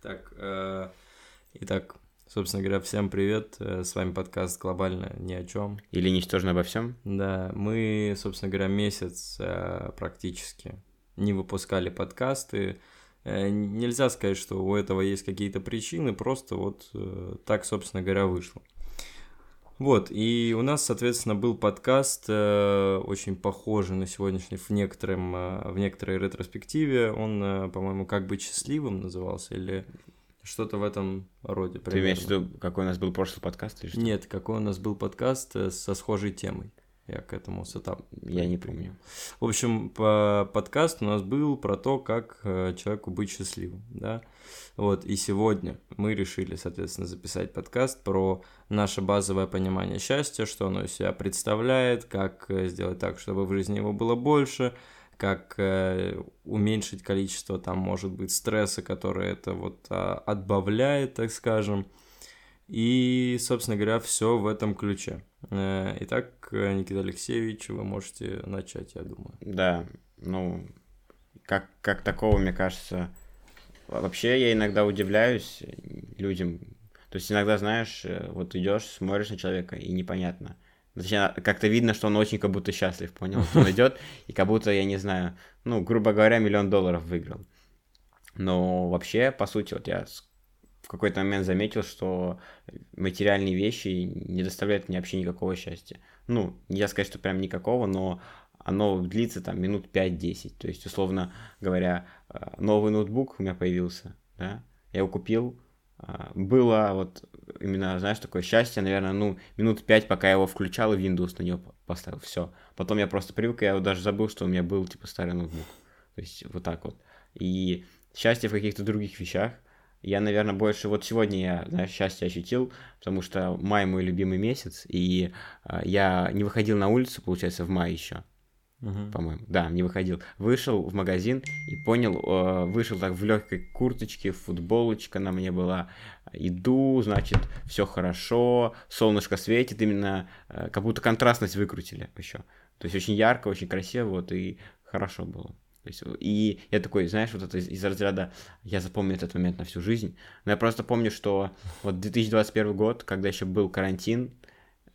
Так, э, итак, собственно говоря, всем привет. Э, с вами подкаст «Глобально ни о чем». Или «Ничтожно обо всем». Да, мы, собственно говоря, месяц э, практически не выпускали подкасты. Э, нельзя сказать, что у этого есть какие-то причины, просто вот э, так, собственно говоря, вышло. Вот, и у нас, соответственно, был подкаст, э, очень похожий на сегодняшний в, некотором, э, в некоторой ретроспективе. Он, э, по-моему, «Как быть счастливым» назывался, или что-то в этом роде. Примерно. Ты имеешь в виду, какой у нас был прошлый подкаст? Или что? Нет, какой у нас был подкаст э, со схожей темой. Я к этому сетап. Я не помню. В общем, по подкаст у нас был про то, как э, человеку быть счастливым, да. Вот, и сегодня мы решили, соответственно, записать подкаст про наше базовое понимание счастья, что оно из себя представляет, как э, сделать так, чтобы в жизни его было больше, как э, уменьшить количество, там, может быть, стресса, который это вот а, отбавляет, так скажем. И, собственно говоря, все в этом ключе. Э, итак, Никита Алексеевич, вы можете начать, я думаю. Да, ну, как, как такого, мне кажется, вообще я иногда удивляюсь людям. То есть иногда, знаешь, э, вот идешь, смотришь на человека, и непонятно. Точнее, как-то видно, что он очень как будто счастлив, понял? Он идет, и как будто, я не знаю, ну, грубо говоря, миллион долларов выиграл. Но вообще, по сути, вот я какой-то момент заметил, что материальные вещи не доставляют мне вообще никакого счастья. Ну, я сказать, что прям никакого, но оно длится там минут 5-10. То есть, условно говоря, э, новый ноутбук у меня появился, да, я его купил, э, было вот именно, знаешь, такое счастье, наверное, ну, минут 5, пока я его включал и Windows на него поставил, все. Потом я просто привык, и я даже забыл, что у меня был, типа, старый ноутбук. То есть, вот так вот. И счастье в каких-то других вещах – я, наверное, больше... Вот сегодня я, знаешь, счастье ощутил, потому что май мой любимый месяц, и э, я не выходил на улицу, получается, в мае еще. Uh-huh. По-моему, да, не выходил. Вышел в магазин и понял, э, вышел так в легкой курточке, футболочка на мне была. Иду, значит, все хорошо, солнышко светит, именно э, как будто контрастность выкрутили еще. То есть очень ярко, очень красиво, вот, и хорошо было. Есть, и я такой, знаешь, вот это из, из разряда, я запомню этот момент на всю жизнь. Но я просто помню, что вот 2021 год, когда еще был карантин,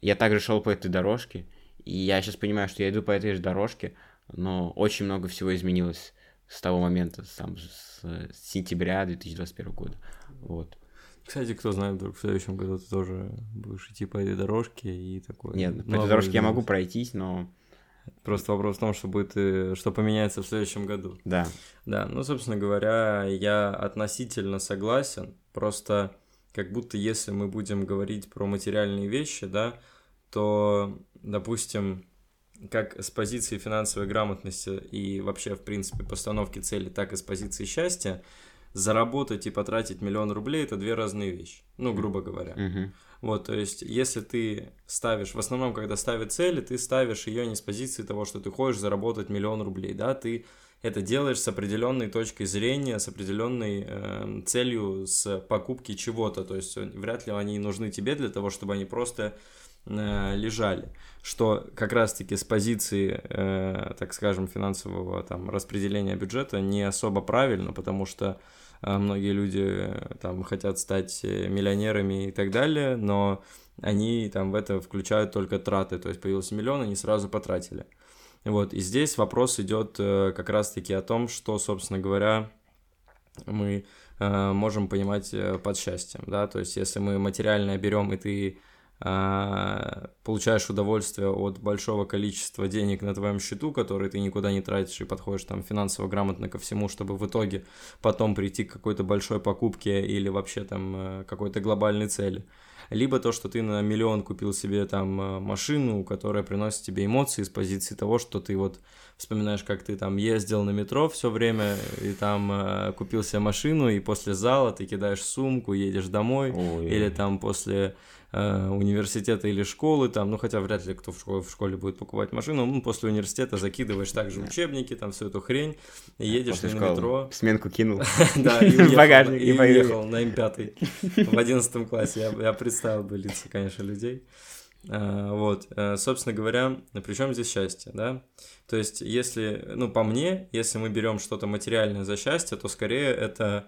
я также шел по этой дорожке, и я сейчас понимаю, что я иду по этой же дорожке, но очень много всего изменилось с того момента, там, с, с сентября 2021 года. Вот. Кстати, кто знает, вдруг в следующем году ты тоже будешь идти по этой дорожке и такой... Нет, по этой дорожке я могу пройтись, но Просто вопрос в том, что будет, э, что поменяется в следующем году. Да. Да, ну, собственно говоря, я относительно согласен. Просто как будто если мы будем говорить про материальные вещи, да, то, допустим, как с позиции финансовой грамотности и вообще, в принципе, постановки цели, так и с позиции счастья, заработать и потратить миллион рублей – это две разные вещи, ну, грубо говоря. Mm-hmm. Вот, то есть, если ты ставишь, в основном, когда ставят цели, ты ставишь ее не с позиции того, что ты хочешь заработать миллион рублей, да, ты это делаешь с определенной точкой зрения, с определенной э, целью, с покупки чего-то, то есть вряд ли они нужны тебе для того, чтобы они просто э, лежали, что как раз-таки с позиции, э, так скажем, финансового там распределения бюджета не особо правильно, потому что многие люди э, там хотят стать э, миллионерами и так далее, но они там в это включают только траты, то есть появился миллион, они сразу потратили. Вот, и здесь вопрос идет э, как раз-таки о том, что, собственно говоря, мы можем понимать под счастьем, да, то есть если мы материальное берем, и ты а, получаешь удовольствие от большого количества денег на твоем счету, которые ты никуда не тратишь и подходишь там финансово грамотно ко всему, чтобы в итоге потом прийти к какой-то большой покупке или вообще там э, какой-то глобальной цели. Либо то, что ты на миллион купил себе там э, машину, которая приносит тебе эмоции с позиции того, что ты вот вспоминаешь, как ты там ездил на метро все время и там э, купил себе машину, и после зала ты кидаешь сумку, едешь домой, Ой. или там после Э, университета или школы, там, ну хотя вряд ли кто в школе, в школе будет покупать машину, ну после университета закидываешь также учебники, там всю эту хрень, и едешь после на метро. Сменку кинул. Да, и уехал, на М5 в 11 классе. Я представил бы лица, конечно, людей. Э, вот, э, собственно говоря, при чем здесь счастье, да? То есть, если, ну, по мне, если мы берем что-то материальное за счастье, то скорее это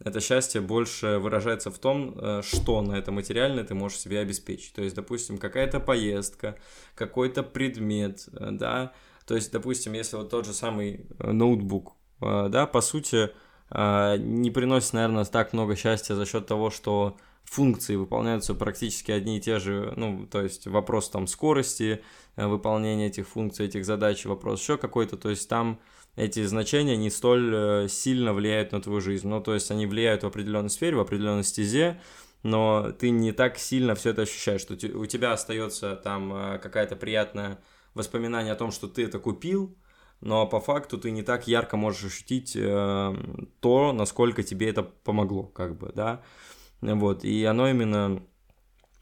это счастье больше выражается в том, э, что на это материальное ты можешь себе обеспечить. То есть, допустим, какая-то поездка, какой-то предмет, э, да, то есть, допустим, если вот тот же самый э, ноутбук, да, по сути, не приносит, наверное, так много счастья за счет того, что функции выполняются практически одни и те же, ну, то есть вопрос там скорости выполнения этих функций, этих задач, вопрос еще какой-то, то есть там эти значения не столь э, сильно влияют на твою жизнь. Ну, то есть они влияют в определенной сфере, в определенной стезе, но ты не так сильно все это ощущаешь, что у тебя остается там э, какая-то приятная воспоминание о том, что ты это купил, но по факту ты не так ярко можешь ощутить э, то, насколько тебе это помогло, как бы, да, вот, и оно именно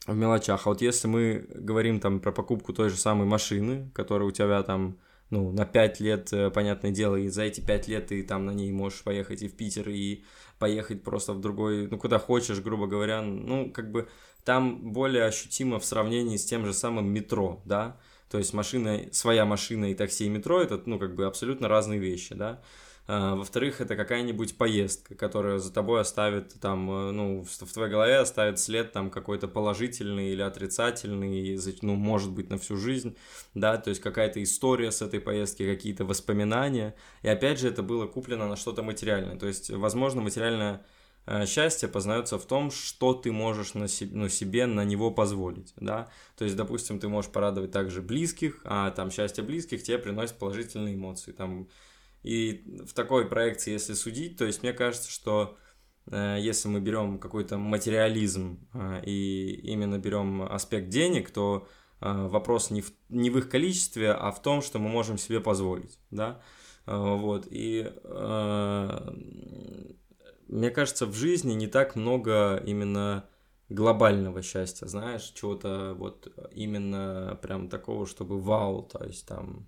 в мелочах. А вот если мы говорим там про покупку той же самой машины, которая у тебя там ну, на 5 лет, э, понятное дело, и за эти 5 лет ты там на ней можешь поехать и в Питер, и поехать просто в другой, ну, куда хочешь, грубо говоря, ну, как бы там более ощутимо в сравнении с тем же самым метро, да, то есть машина, своя машина и такси и метро, это, ну, как бы абсолютно разные вещи, да, во-вторых, это какая-нибудь поездка, которая за тобой оставит там, э, ну, в твоей голове оставит след там какой-то положительный или отрицательный, ну, может быть, на всю жизнь, да, то есть какая-то история с этой поездки, какие-то воспоминания. И опять же, это было куплено на что-то материальное. То есть, возможно, материальное э, счастье познается в том, что ты можешь на себе, ну, себе на него позволить, да, то есть, допустим, ты можешь порадовать также близких, а там счастье близких тебе приносит положительные эмоции, там и в такой проекции, если судить, то есть мне кажется, что э, если мы берем какой-то материализм э, и именно берем аспект денег, то э, вопрос не в, не в их количестве, а в том, что мы можем себе позволить, да, вот, и мне кажется, в жизни не так много именно глобального счастья, знаешь, чего-то вот именно прям такого, чтобы вау, то есть там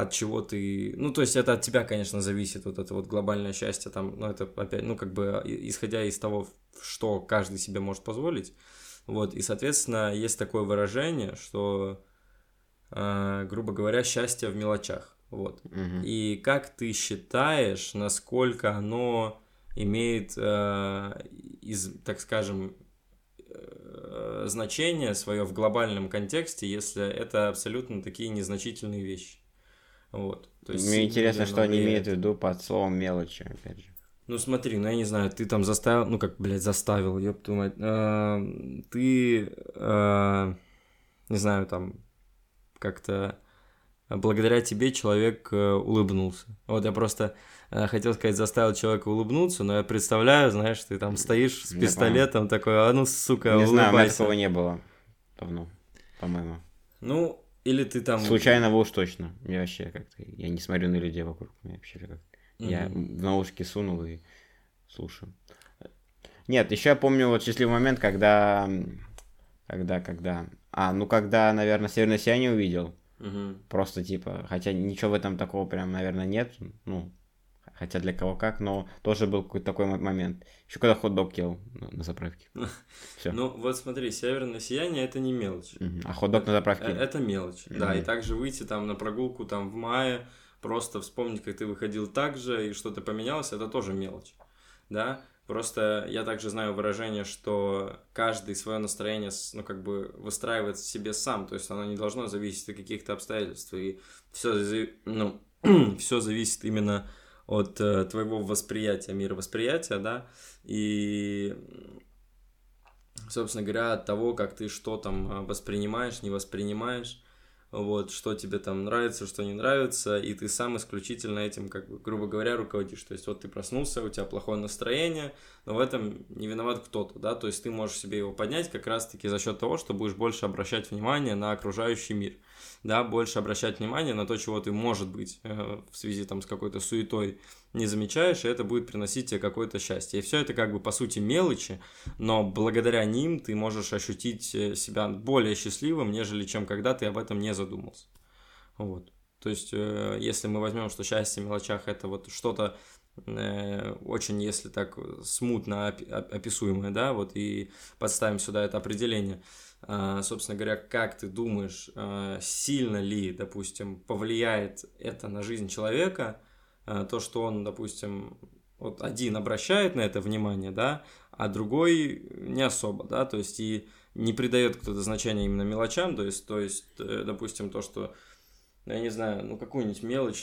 от чего ты... Ну, то есть это от тебя, конечно, зависит, вот это вот глобальное счастье там, ну, это опять, ну, как бы исходя из того, что каждый себе может позволить, вот, и, соответственно, есть такое выражение, что, э, грубо говоря, счастье в мелочах, вот. Угу. И как ты считаешь, насколько оно имеет, э, из, так скажем, э, значение свое в глобальном контексте, если это абсолютно такие незначительные вещи? Вот. То есть Мне интересно, что они имеют в виду под словом мелочи, опять же. Ну смотри, ну я не знаю, ты там заставил, ну как, блядь, заставил, ёб твою мать. Э, ты, э, не знаю, там как-то благодаря тебе человек э, улыбнулся. Вот я просто хотел сказать, заставил человека улыбнуться, но я представляю, знаешь, ты там стоишь с пистолетом такой, а ну, сука, Не улыбайся. знаю, у меня такого не было давно, по-моему. Ну, или ты там... Случайно уж точно. Я вообще как-то... Я не смотрю на людей вокруг. Я вообще как mm-hmm. Я в наушники сунул и слушаю. Нет, еще я помню вот счастливый момент, когда... Когда, когда... А, ну когда, наверное, Северное сияние увидел. Угу. Просто типа, хотя ничего в этом такого прям, наверное, нет. Ну, хотя для кого как, но тоже был какой-то такой момент. Еще когда хот-дог ел на, заправке. Все. Ну, вот смотри, северное сияние это не мелочь. А хот-дог на заправке? Э, это мелочь, да. И также выйти там на прогулку там в мае, просто вспомнить, как ты выходил так же, и что-то поменялось, это тоже мелочь, да. Просто я также знаю выражение, что каждый свое настроение, ну, как бы выстраивает в себе сам, то есть оно не должно зависеть от каких-то обстоятельств, и все, ну, все зависит именно от э, твоего восприятия, мировосприятия, да, и, собственно говоря, от того, как ты что там э, воспринимаешь, не воспринимаешь, вот, что тебе там нравится, что не нравится, и ты сам исключительно этим, как бы, грубо говоря, руководишь. То есть вот ты проснулся, у тебя плохое настроение, но в этом не виноват кто-то, да, то есть ты можешь себе его поднять как раз-таки за счет того, что будешь больше обращать внимание на окружающий мир, да, больше обращать внимание на то, чего ты, может быть, э, в связи там с какой-то суетой не замечаешь, и это будет приносить тебе какое-то счастье. И все это как бы по сути мелочи, но благодаря ним ты можешь ощутить э, себя более счастливым, нежели чем когда ты об этом не задумался. Вот. То есть, э, если мы возьмем, что счастье в мелочах это вот что-то очень, если так смутно описуемое, да, вот и подставим сюда это определение. Э, собственно говоря, как ты думаешь, э, сильно ли, допустим, повлияет это на жизнь человека, Э, то, что он, допустим, вот один обращает на это внимание, да, а другой не особо, да, то есть и не придает кто-то значения именно мелочам, то есть, то есть, э, допустим, то, что, ну, я не знаю, ну, какую-нибудь мелочь,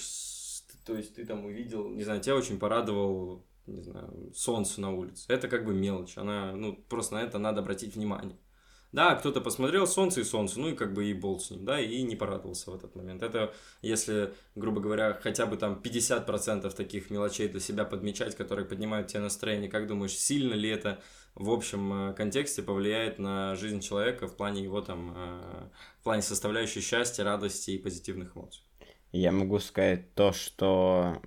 то есть ты там увидел, не знаю, тебя очень порадовал, не знаю, солнце на улице. Это как бы мелочь, она, ну, просто на это надо обратить внимание. Да, кто-то посмотрел солнце и солнце, ну и как бы и болт с ним, да, и не порадовался в этот момент. Это если, грубо говоря, хотя бы там 50% таких мелочей для себя подмечать, которые поднимают тебе настроение, как думаешь, сильно ли это в общем э, контексте повлияет на жизнь человека в плане его там, э, в плане составляющей счастья, радости и позитивных эмоций? Я могу сказать то, что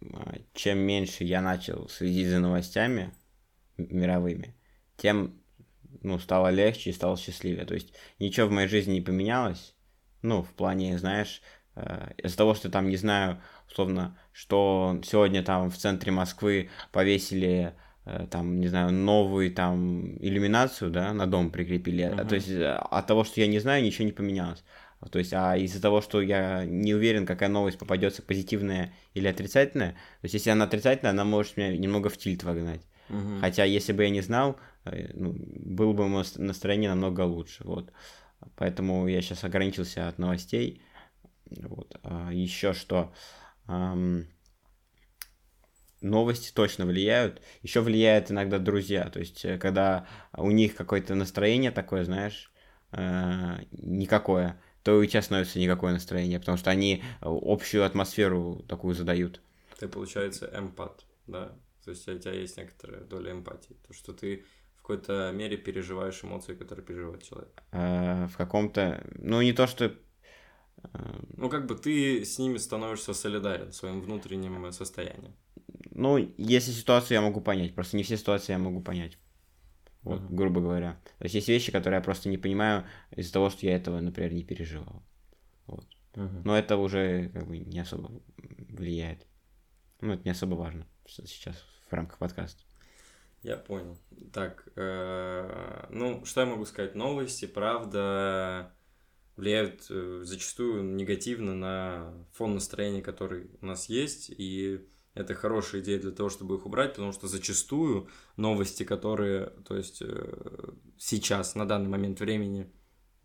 э, чем меньше я начал следить за новостями мировыми, тем ну, стало легче и стало счастливее. То есть ничего в моей жизни не поменялось. Ну, в плане, знаешь, э, из-за того, что там, не знаю, условно, что сегодня там в центре Москвы повесили э, там, не знаю, новую там иллюминацию, да, на дом прикрепили. Uh-huh. То есть э, от того, что я не знаю, ничего не поменялось. То есть, а из-за того, что я не уверен, какая новость попадется, позитивная или отрицательная, то есть, если она отрицательная, она может меня немного в тильт вогнать. Угу. Хотя, если бы я не знал, Э, ну, было бы мое настроение намного лучше. Вот. Поэтому я сейчас ограничился от новостей. Вот. А еще что... Эм, новости точно влияют. Еще влияют иногда друзья. То есть, э, когда у них какое-то настроение такое, знаешь, э, никакое, то у тебя становится никакое настроение, потому что они общую атмосферу такую задают. Ты, получается, эмпат, да? То есть у тебя есть некоторая доля эмпатии. То, что ты какой-то мере переживаешь эмоции, которые переживает человек? А, в каком-то... Ну, не то, что... А, ну, как бы ты с ними становишься солидарен своим внутренним состоянием. Ну, если ситуацию я могу понять, просто не все ситуации я могу понять. Вот, uh-huh. грубо говоря. То есть есть вещи, которые я просто не понимаю из-за того, что я этого, например, не переживал. Вот. Uh-huh. Но это уже как бы не особо влияет. Ну, это не особо важно сейчас в рамках подкаста. Я понял. Так, э, ну, что я могу сказать? Новости, правда, влияют э, зачастую негативно на фон настроения, который у нас есть, и это хорошая идея для того, чтобы их убрать, потому что зачастую новости, которые, то есть э, сейчас, на данный момент времени,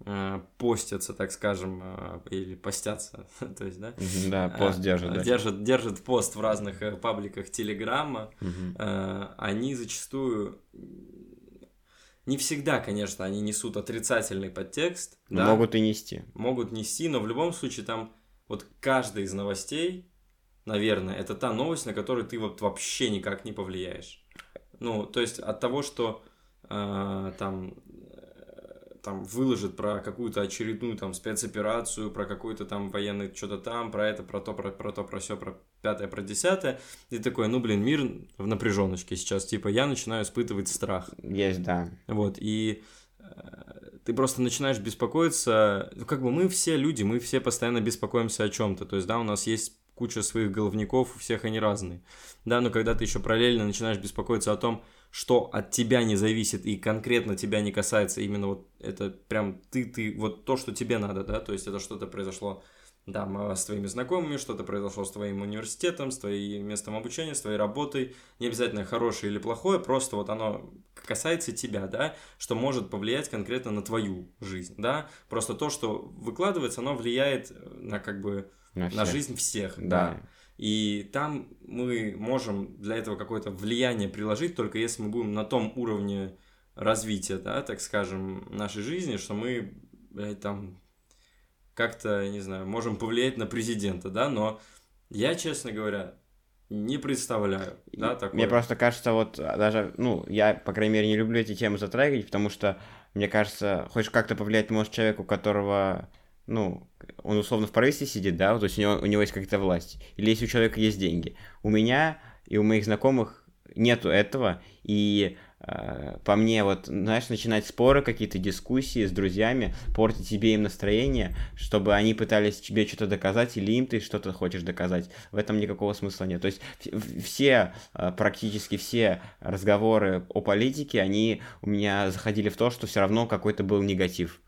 Э, постятся, так скажем, э, или постятся, то есть, да? Да, пост держат. Да. Держат, держат пост в разных пабликах Телеграма. Угу. Они зачастую не всегда, конечно, они несут отрицательный подтекст. Да? Могут и нести. Могут нести, но в любом случае там вот каждая из новостей, наверное, это та новость, на которую ты вот вообще никак не повлияешь. Ну, то есть от того, что э, там там выложит про какую-то очередную там спецоперацию, про какой-то там военный что-то там, про это, про то, про, про то, про все, про пятое, про десятое. И такой, ну, блин, мир в напряженочке сейчас. Типа, я начинаю испытывать страх. Есть, да. Вот, и э, ты просто начинаешь беспокоиться. Ну, как бы мы все люди, мы все постоянно беспокоимся о чем-то. То есть, да, у нас есть куча своих головников, у всех они разные. Да, но когда ты еще параллельно начинаешь беспокоиться о том, что от тебя не зависит и конкретно тебя не касается, именно вот это прям ты, ты, вот то, что тебе надо, да, то есть это что-то произошло да, с твоими знакомыми, что-то произошло с твоим университетом, с твоим местом обучения, с твоей работой, не обязательно хорошее или плохое, просто вот оно касается тебя, да, что может повлиять конкретно на твою жизнь, да, просто то, что выкладывается, оно влияет на как бы на, на жизнь всех, да. да. И там мы можем для этого какое-то влияние приложить, только если мы будем на том уровне развития, да, так скажем, нашей жизни, что мы, блядь, там как-то, не знаю, можем повлиять на президента, да, но я, честно говоря, не представляю, да, такое. Мне просто кажется, вот даже, ну, я, по крайней мере, не люблю эти темы затрагивать, потому что, мне кажется, хочешь как-то повлиять, может, человеку, у которого ну, он условно в правительстве сидит, да, то есть у него, у него есть какая-то власть, или если у человека есть деньги. У меня и у моих знакомых нету этого, и э, по мне вот, знаешь, начинать споры, какие-то дискуссии с друзьями, портить себе им настроение, чтобы они пытались тебе что-то доказать, или им ты что-то хочешь доказать, в этом никакого смысла нет. То есть все, э, практически все разговоры о политике, они у меня заходили в то, что все равно какой-то был негатив.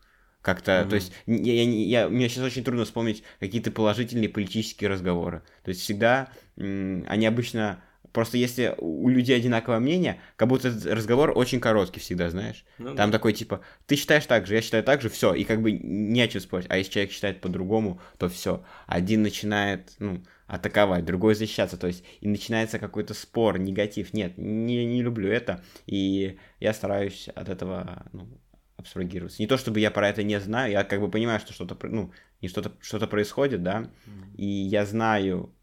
Как-то, mm-hmm. то есть, я, я, я, мне сейчас очень трудно вспомнить какие-то положительные политические разговоры. То есть, всегда они обычно Просто если у людей одинаковое мнение, как будто этот разговор очень короткий всегда, знаешь. Ну, Там да. такой типа, ты считаешь так же, я считаю так же, все, и как бы не о чем спорить. А если человек считает по-другому, то все. Один начинает, ну, атаковать, другой защищаться, то есть и начинается какой-то спор, негатив. Нет, не, не люблю это, и я стараюсь от этого ну, абстрагироваться. Не то чтобы я про это не знаю, я как бы понимаю, что что-то, ну, не что-то что происходит, да, mm-hmm. и я знаю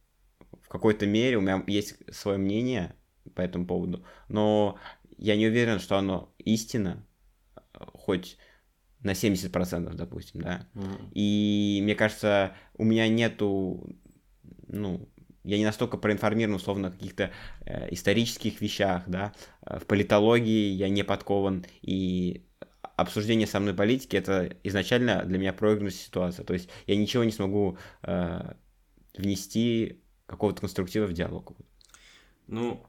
в какой-то мере, у меня есть свое мнение по этому поводу, но я не уверен, что оно истина, хоть на 70%, допустим, да. Mm-hmm. И мне кажется, у меня нету ну, я не настолько проинформирован, условно, о каких-то э, исторических вещах, да, э, в политологии я не подкован, и обсуждение со мной политики это изначально для меня проигранная ситуация, то есть я ничего не смогу э, внести какого-то конструктива в диалог. Ну,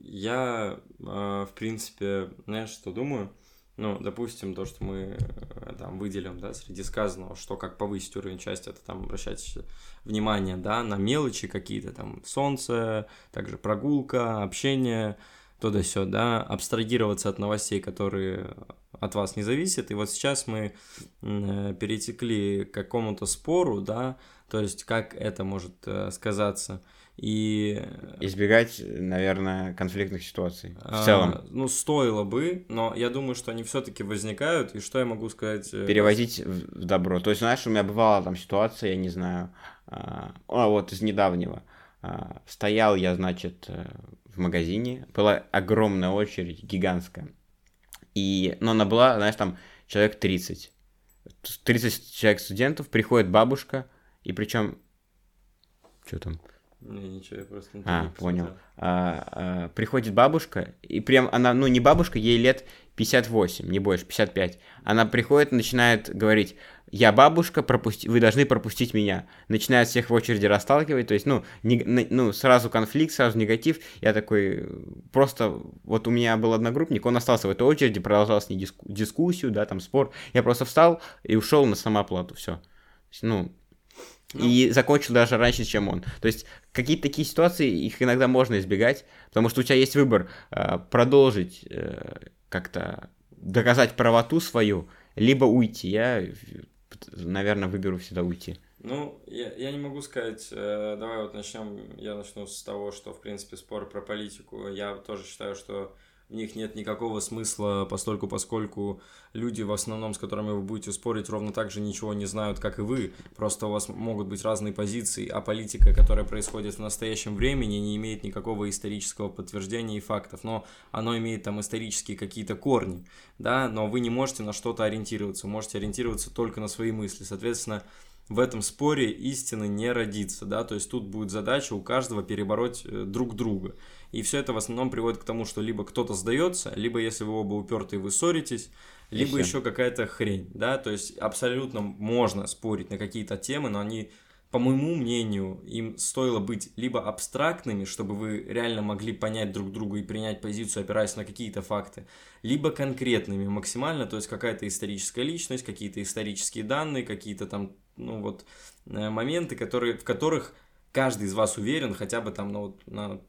я, э, в принципе, знаешь, что думаю? ну, допустим, то, что мы э, там выделим, да, среди сказанного, что как повысить уровень счастья, это там обращать внимание, да, на мелочи какие-то, там, солнце, также прогулка, общение, то да сё, да, абстрагироваться от новостей, которые от вас не зависят. И вот сейчас мы э, перетекли к какому-то спору, да, то есть как это может э, сказаться – и... Избегать, наверное, конфликтных ситуаций в а, целом. Ну, стоило бы, но я думаю, что они все-таки возникают, и что я могу сказать? Э, Перевозить в добро. То есть, знаешь, у меня бывала там ситуация, я не знаю, а, а вот из недавнего. А, стоял я, значит, э, в магазине, была огромная очередь, гигантская. И, но она была, знаешь, там человек 30. 30 человек студентов, приходит бабушка, и причем... Что там? Не, ничего, я просто не А, понял. А, а, приходит бабушка, и прям она, ну, не бабушка, ей лет 58, не больше, 55. Она приходит, начинает говорить, я бабушка, пропусти... вы должны пропустить меня. Начинает всех в очереди расталкивать, то есть, ну, не... ну, сразу конфликт, сразу негатив. Я такой, просто, вот у меня был одногруппник, он остался в этой очереди, продолжал с ней диску... дискуссию, да, там, спор. Я просто встал и ушел на самооплату, все. Ну, ну. И закончил даже раньше, чем он. То есть какие-то такие ситуации, их иногда можно избегать, потому что у тебя есть выбор э, продолжить э, как-то доказать правоту свою, либо уйти. Я, наверное, выберу всегда уйти. Ну, я, я не могу сказать, э, давай вот начнем, я начну с того, что, в принципе, споры про политику, я тоже считаю, что в них нет никакого смысла, постольку поскольку люди, в основном, с которыми вы будете спорить, ровно так же ничего не знают, как и вы. Просто у вас могут быть разные позиции, а политика, которая происходит в настоящем времени, не имеет никакого исторического подтверждения и фактов. Но оно имеет там исторические какие-то корни, да, но вы не можете на что-то ориентироваться, можете ориентироваться только на свои мысли. Соответственно, в этом споре истины не родится, да, то есть тут будет задача у каждого перебороть э, друг друга. И все это в основном приводит к тому, что либо кто-то сдается, либо если вы оба упертые, вы ссоритесь, либо еще какая-то хрень, да, то есть абсолютно можно спорить на какие-то темы, но они, по моему мнению, им стоило быть либо абстрактными, чтобы вы реально могли понять друг друга и принять позицию, опираясь на какие-то факты, либо конкретными максимально, то есть какая-то историческая личность, какие-то исторические данные, какие-то там, ну вот, э, моменты, которые, в которых каждый из вас уверен хотя бы там, ну, вот, на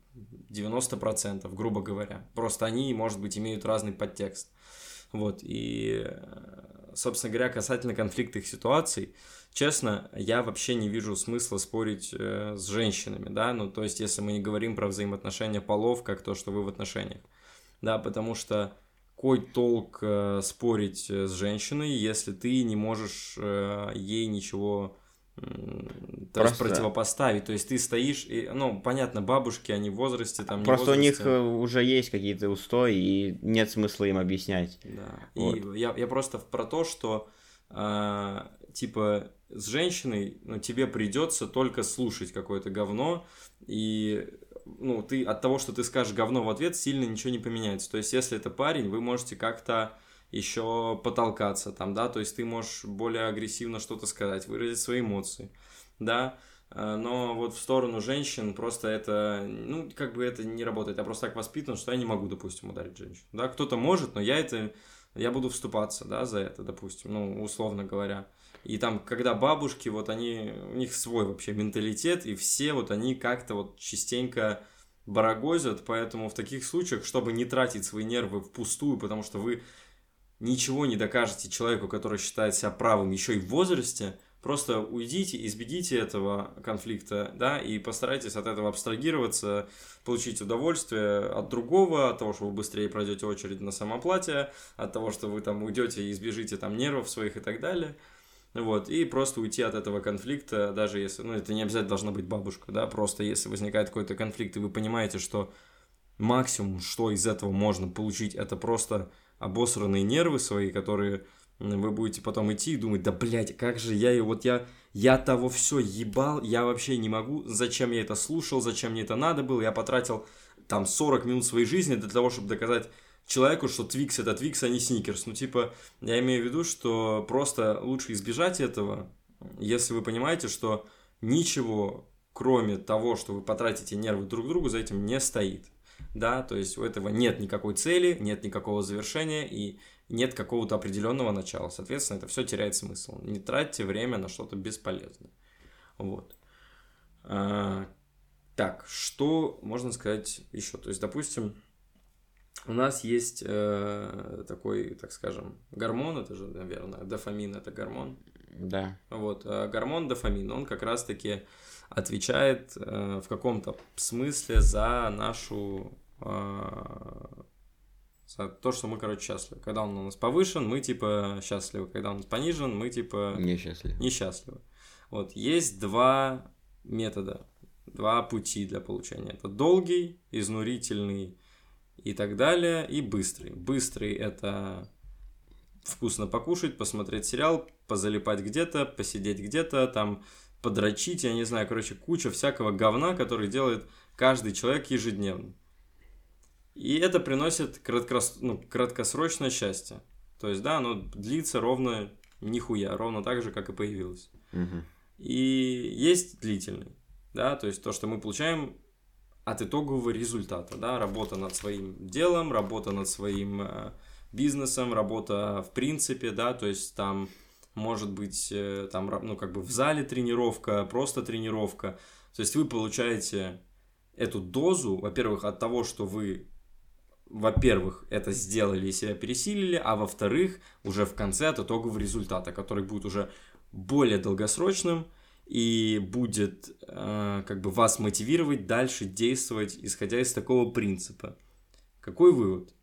90%, грубо говоря. Просто они, может быть, имеют разный подтекст. Вот, и, собственно говоря, касательно конфликтных ситуаций, честно, я вообще не вижу смысла спорить э, с женщинами, да, ну, то есть, если мы не говорим про взаимоотношения полов, как то, что вы в отношениях, да, потому что какой толк э, спорить э, с женщиной, если ты не можешь э, ей ничего Просто... противопоставить. То есть ты стоишь, и, ну, понятно, бабушки, они в возрасте, там, Просто у них э, уже есть какие-то устои, и нет смысла им объяснять. Да. Вот. И я, я просто про то, что э, типа с женщиной, ну, тебе придется только слушать какое-то говно, и ну, ты от того, что ты скажешь говно в ответ, сильно ничего не поменяется. То есть, если это парень, вы можете как-то еще потолкаться там, да, то есть ты можешь более агрессивно что-то сказать, выразить свои эмоции, да, э, но вот в сторону женщин просто это, ну, как бы это не работает. Я просто так воспитан, что я не могу, допустим, ударить женщину. Да, кто-то может, но я это, я буду вступаться, да, за это, допустим, ну, условно говоря. И там, когда бабушки, вот они, у них свой вообще менталитет, и все вот они как-то вот частенько барагозят, поэтому в таких случаях, чтобы не тратить свои нервы впустую, потому что вы ничего не докажете человеку, который считает себя правым еще и в возрасте, просто уйдите, избегите этого конфликта, да, и постарайтесь от этого абстрагироваться, получить удовольствие от другого, от того, что вы быстрее пройдете очередь на самоплате, от того, что вы там уйдете и избежите там нервов своих и так далее. Вот, и просто уйти от этого конфликта, даже если, ну, это не обязательно должна быть бабушка, да, просто если возникает какой-то конфликт, и вы понимаете, что максимум, что из этого можно получить, это просто обосранные нервы свои, которые вы будете потом идти и думать, да, блядь, как же я и вот я, я того все ебал, я вообще не могу, зачем я это слушал, зачем мне это надо было, я потратил там 40 минут своей жизни для того, чтобы доказать человеку, что Твикс это Твикс, а не Сникерс. Ну, типа, я имею в виду, что просто лучше избежать этого, если вы понимаете, что ничего, кроме того, что вы потратите нервы друг другу, за этим не стоит. Да, то есть у этого нет никакой цели, нет никакого завершения и нет какого-то определенного начала. Соответственно, это все теряет смысл. Не тратьте время на что-то бесполезное. Вот. А, так, что можно сказать еще? То есть, допустим, у нас есть э, такой, так скажем, гормон, это же, наверное, дофамин это гормон. Да. Вот, э, гормон дофамин, он как раз-таки отвечает э, в каком-то смысле за нашу за то, что мы, короче, счастливы. Когда он у нас повышен, мы типа счастливы. Когда он понижен, мы типа несчастливы. несчастливы. Вот есть два метода, два пути для получения. Это долгий, изнурительный и так далее, и быстрый. Быстрый это вкусно покушать, посмотреть сериал, позалипать где-то, посидеть где-то, там подрочить, я не знаю, короче, куча всякого говна, который делает каждый человек ежедневно. И это приносит краткос... ну, краткосрочное счастье. То есть, да, оно длится ровно нихуя, ровно так же, как и появилось. Угу. И есть длительный, да, то есть то, что мы получаем от итогового результата, да, работа над своим делом, работа над своим э, бизнесом, работа в принципе, да, то есть там может быть э, там, ну, как бы в зале тренировка, просто тренировка, то есть вы получаете эту дозу, во-первых, от того, что вы во-первых, это сделали и себя пересилили, а во-вторых, уже в конце от итогового результата, который будет уже более долгосрочным, и будет э, как бы вас мотивировать дальше действовать, исходя из такого принципа. Какой вывод?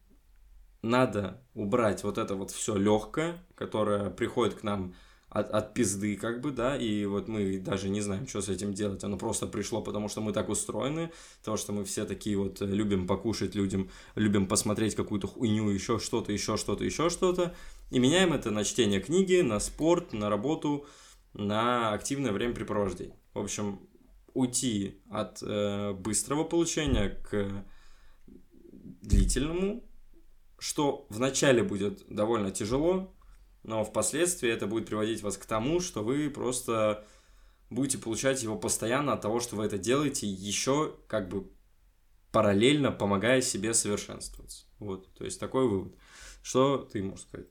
Надо убрать вот это вот все легкое, которое приходит к нам от, от пизды, как бы, да, и вот мы даже не знаем, что с этим делать, оно просто пришло, потому что мы так устроены, потому что мы все такие вот любим покушать, людям, любим посмотреть какую-то хуйню, еще что-то, еще что-то, еще что-то, и меняем это на чтение книги, на спорт, на работу, на активное времяпрепровождение. В общем, уйти от э, быстрого получения к длительному, что вначале будет довольно тяжело, но впоследствии это будет приводить вас к тому, что вы просто будете получать его постоянно от того, что вы это делаете, еще как бы параллельно помогая себе совершенствоваться. Вот, то есть такой вывод. Что ты можешь сказать?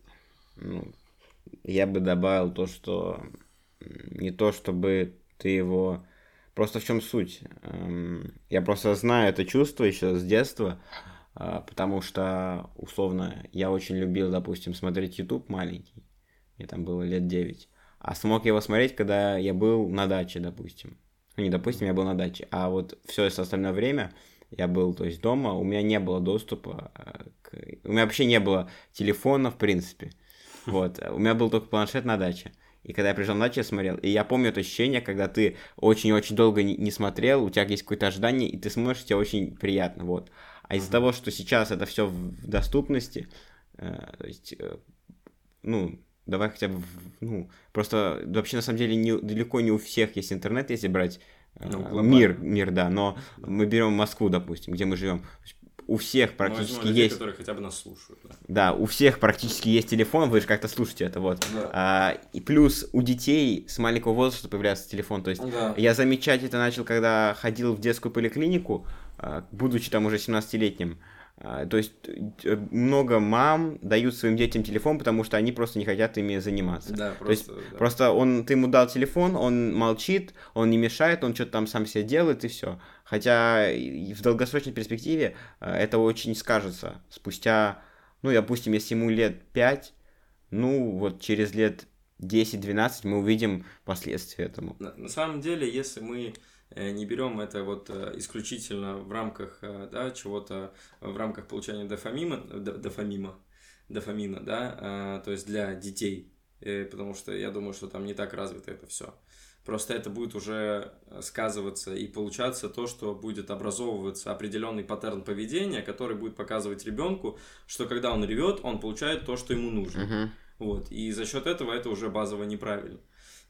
Ну, я бы добавил то, что не то чтобы ты его... Просто в чем суть? Эм, я просто знаю это чувство еще с детства, потому что, условно, я очень любил, допустим, смотреть YouTube маленький. Мне там было лет 9. А смог его смотреть, когда я был на даче, допустим. Ну, не допустим, я был на даче. А вот все остальное время я был, то есть, дома, у меня не было доступа э, к... У меня вообще не было телефона, в принципе. Вот. У меня был только планшет на даче. И когда я приезжал на дачу, я смотрел. И я помню это ощущение, когда ты очень-очень долго не, не смотрел, у тебя есть какое-то ожидание, и ты смотришь, тебе очень приятно, вот. А из-за того, что сейчас это все в доступности, э, то есть, э, ну, давай хотя бы, ну, просто вообще на самом деле не, далеко не у всех есть интернет, если брать э, ну, мир, мир, да, но мы берем Москву, допустим, где мы живем у всех практически людей, есть... которые хотя бы нас слушают. Да. да, у всех практически есть телефон, вы же как-то слушаете это, вот. Да. А, и плюс у детей с маленького возраста появляется телефон. То есть да. я замечать это начал, когда ходил в детскую поликлинику, будучи там уже 17-летним. А, то есть э, много мам дают своим детям телефон, потому что они просто не хотят ими заниматься. Да, То есть просто, да. просто он, ты ему дал телефон, он молчит, он не мешает, он что-то там сам себе делает и все. Хотя в долгосрочной перспективе э, это очень скажется. Спустя, ну, допустим, если ему лет 5, ну, вот через лет 10-12 мы увидим последствия этому. На, на самом деле, если мы не берем это вот э, исключительно в рамках э, да, чего-то, в рамках получения дофамима, дофамима, дофамина, да, э, то есть для детей, э, потому что я думаю, что там не так развито это все. Просто это будет уже сказываться и получаться то, что будет образовываться определенный паттерн поведения, который будет показывать ребенку, что когда он ревет, он получает то, что ему нужно. Мгм. Вот, и за счет этого это уже базово неправильно.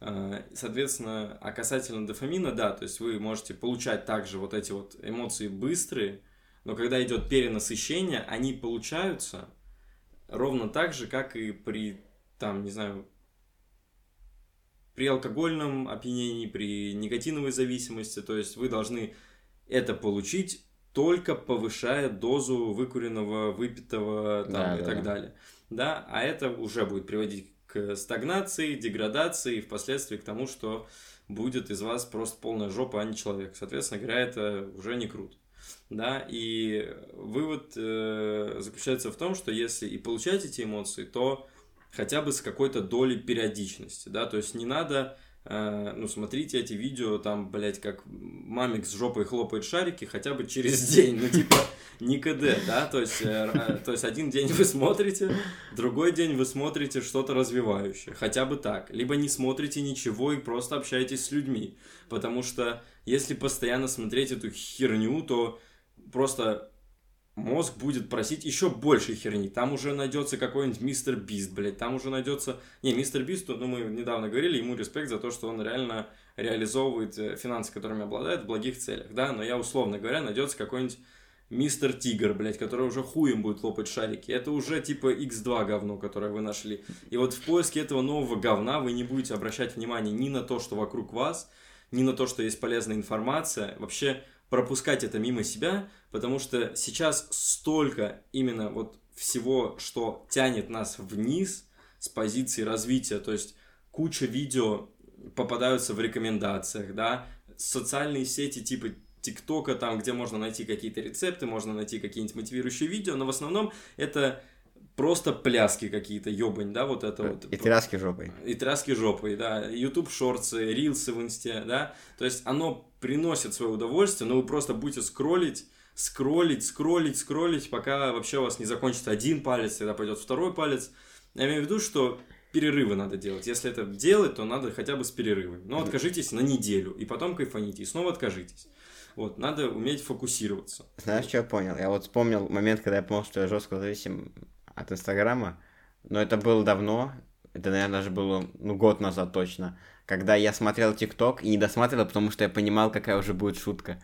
А, Соответственно, а касательно дофамина, да, то есть вы можете получать также вот эти вот эмоции быстрые, но когда идет перенасыщение, они получаются ровно так же, как и при, там, не знаю, при алкогольном опьянении, при никотиновой зависимости, то есть вы должны это получить только повышая дозу выкуренного, выпитого там, Да, и да, так да. далее. Да, а это уже будет приводить к стагнации, деградации и впоследствии к тому, что будет из вас просто полная жопа, а не человек. Соответственно говоря, это уже не круто. Да, и вывод э, заключается в том, что если и получать эти эмоции, то хотя бы с какой-то долей периодичности, да, то есть не надо, ну, смотрите эти видео, там, блядь, как мамик с жопой хлопает шарики хотя бы через день, ну, типа, не КД, да, то есть, э, э, то есть один день вы смотрите, другой день вы смотрите что-то развивающее, хотя бы так, либо не смотрите ничего и просто общаетесь с людьми, потому что если постоянно смотреть эту херню, то просто мозг будет просить еще больше херни. Там уже найдется какой-нибудь мистер Бист, блядь. Там уже найдется... Не, мистер Бист, ну, мы недавно говорили, ему респект за то, что он реально реализовывает э, финансы, которыми обладает, в благих целях, да. Но я, условно говоря, найдется какой-нибудь мистер Тигр, блядь, который уже хуем будет лопать шарики. Это уже типа X2 говно, которое вы нашли. И вот в поиске этого нового говна вы не будете обращать внимание ни на то, что вокруг вас, ни на то, что есть полезная информация. Вообще пропускать это мимо себя, потому что сейчас столько именно вот всего, что тянет нас вниз с позиции развития, то есть куча видео попадаются в рекомендациях, да, социальные сети типа ТикТока, там, где можно найти какие-то рецепты, можно найти какие-нибудь мотивирующие видео, но в основном это просто пляски какие-то, ёбань, да, вот это вот. И тряски жопой. И тряски жопой, да, YouTube шорцы, рилсы в инсте, да, то есть оно приносит свое удовольствие, но вы просто будете скроллить, скроллить, скроллить, скроллить, пока вообще у вас не закончится один палец, тогда пойдет второй палец. Я имею в виду, что перерывы надо делать. Если это делать, то надо хотя бы с перерывами. Но откажитесь на неделю, и потом кайфаните, и снова откажитесь. Вот, надо уметь фокусироваться. Знаешь, что я понял? Я вот вспомнил момент, когда я понял, что я жестко зависим от Инстаграма, но это было давно, это, наверное, даже было, ну, год назад точно, когда я смотрел ТикТок и не досматривал, потому что я понимал, какая уже будет шутка.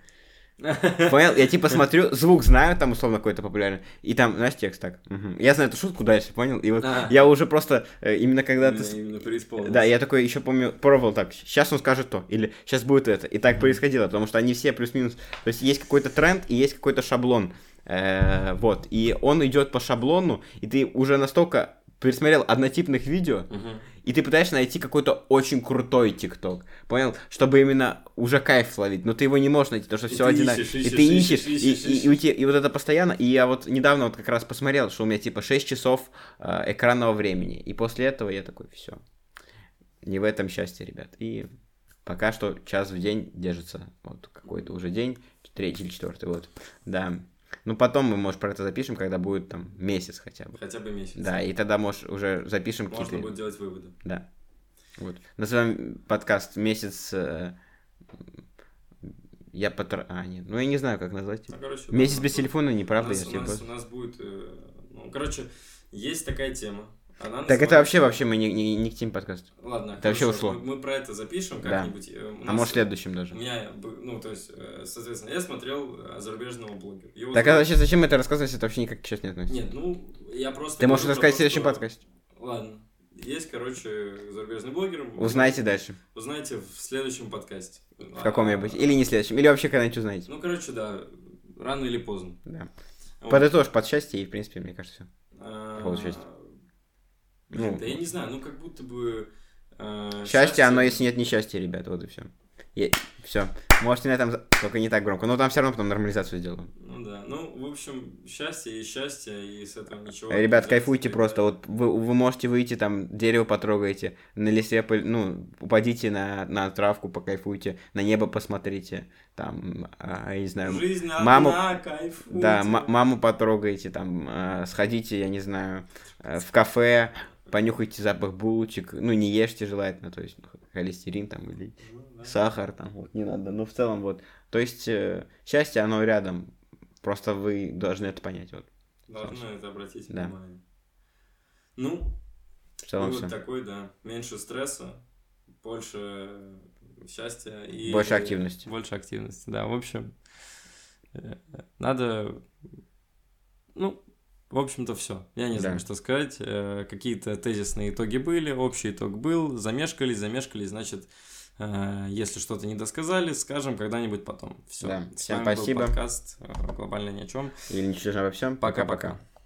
Понял? Я типа смотрю, звук знаю, там условно какой-то популярный, и там, знаешь, текст так. мгм. Я знаю эту шутку дальше, понял? И вот А. я уже просто, э, именно когда ты... Именно, с- именно преисполнился. Да, я такой еще помню, пробовал так, сейчас он скажет то, или сейчас будет это. И так происходило, потому что они все плюс-минус, то есть есть какой-то тренд и есть какой-то шаблон. Э, вот, и он идет по шаблону, и ты уже настолько пересмотрел однотипных видео, Мгм. и ты пытаешься найти какой-то очень крутой ТикТок, понял? Чтобы именно уже кайф словить, но ты его не можешь найти, потому что И все одинаково. И ищешь, ты ищешь, ищешь, и, ищешь, и- и у тебя- и вот это постоянно, и я вот недавно вот как раз посмотрел, что у меня типа 6 часов э, экранного времени, и после этого я такой, все, не в этом счастье, ребят. И пока что час в день держится, вот какой-то уже день, третий или четвертый, вот, да. Ну, потом мы, может, про это запишем, когда будет там месяц хотя бы. Хотя бы месяц. Да, и тогда, может, уже запишем Можно какие-то... будет делать выводы. Да. Вот. Назовем подкаст месяц. э, Я потр... А, нет. Ну, я не знаю, как назвать. Ну, короче, Месяц у без нас- телефона, У неправда, нас, я у, нас, у нас будет... э, ну, короче, есть такая тема. Она Так это вообще, вообще мы не, не, не к теме подкаста. Ладно, это вообще хорошо, ушло. Мы, мы про это запишем Да. как-нибудь. Э, у А нас- может, в следующем У даже. меня, б- ну, то есть, э, соответственно, я смотрел э, зарубежного блогера. Его Так а зовут- вообще зачем это рассказывать, это вообще никак сейчас не относится? Нет, ну, я просто... Ты можешь рассказать в следующем что- подкасте. Ладно. Есть, короче, зарубежный блогер. Узнаете дальше. Узнаете в следующем подкасте. В каком-нибудь. Или не следующем. Или вообще когда-нибудь узнаете. Ну, короче, да, рано или поздно. Да. Вот. Подытожь под счастье, и, в принципе, мне кажется, все. А. Блин, Ну. да я не знаю, ну как будто бы... э, Счастье, оно, если нет несчастья, ребят, вот и все. Все. Можете на этом... Только не так громко. Но там все равно потом нормализацию сделаем. Ну да, ну, в общем, счастье и счастье, и с этого ничего... Ребят, кайфуйте просто. Вот вы, вы можете выйти там, дерево потрогаете, на лисе, пыль- ну, упадите на, на травку, покайфуйте, на небо посмотрите, там, а, я не знаю, Жизнь маму- одна, кайфуйте. да, маму потрогаете, там, а, сходите, я не знаю, э, в кафе, понюхайте запах булочек, ну, не ешьте желательно, то есть ну, холестерин там или Ну, сахар там, вот, не надо, но в целом вот, то есть э, счастье, оно рядом, просто вы должны это понять, вот, Должны это обратить Да. внимание. Ну, в целом вывод все. такой, да. Меньше стресса, больше счастья и... Больше активности. Больше активности, да. В общем, э, надо... Ну, в общем-то, все. Я не Да. знаю, что сказать. Э, Какие-то тезисные итоги были, общий итог был. Замешкались, замешкались, значит, э, если что-то не досказали, скажем когда-нибудь потом. Все. Да. Всем спасибо. подкаст э, «Глобально ни о чем». Или ничего во всем. Пока-пока.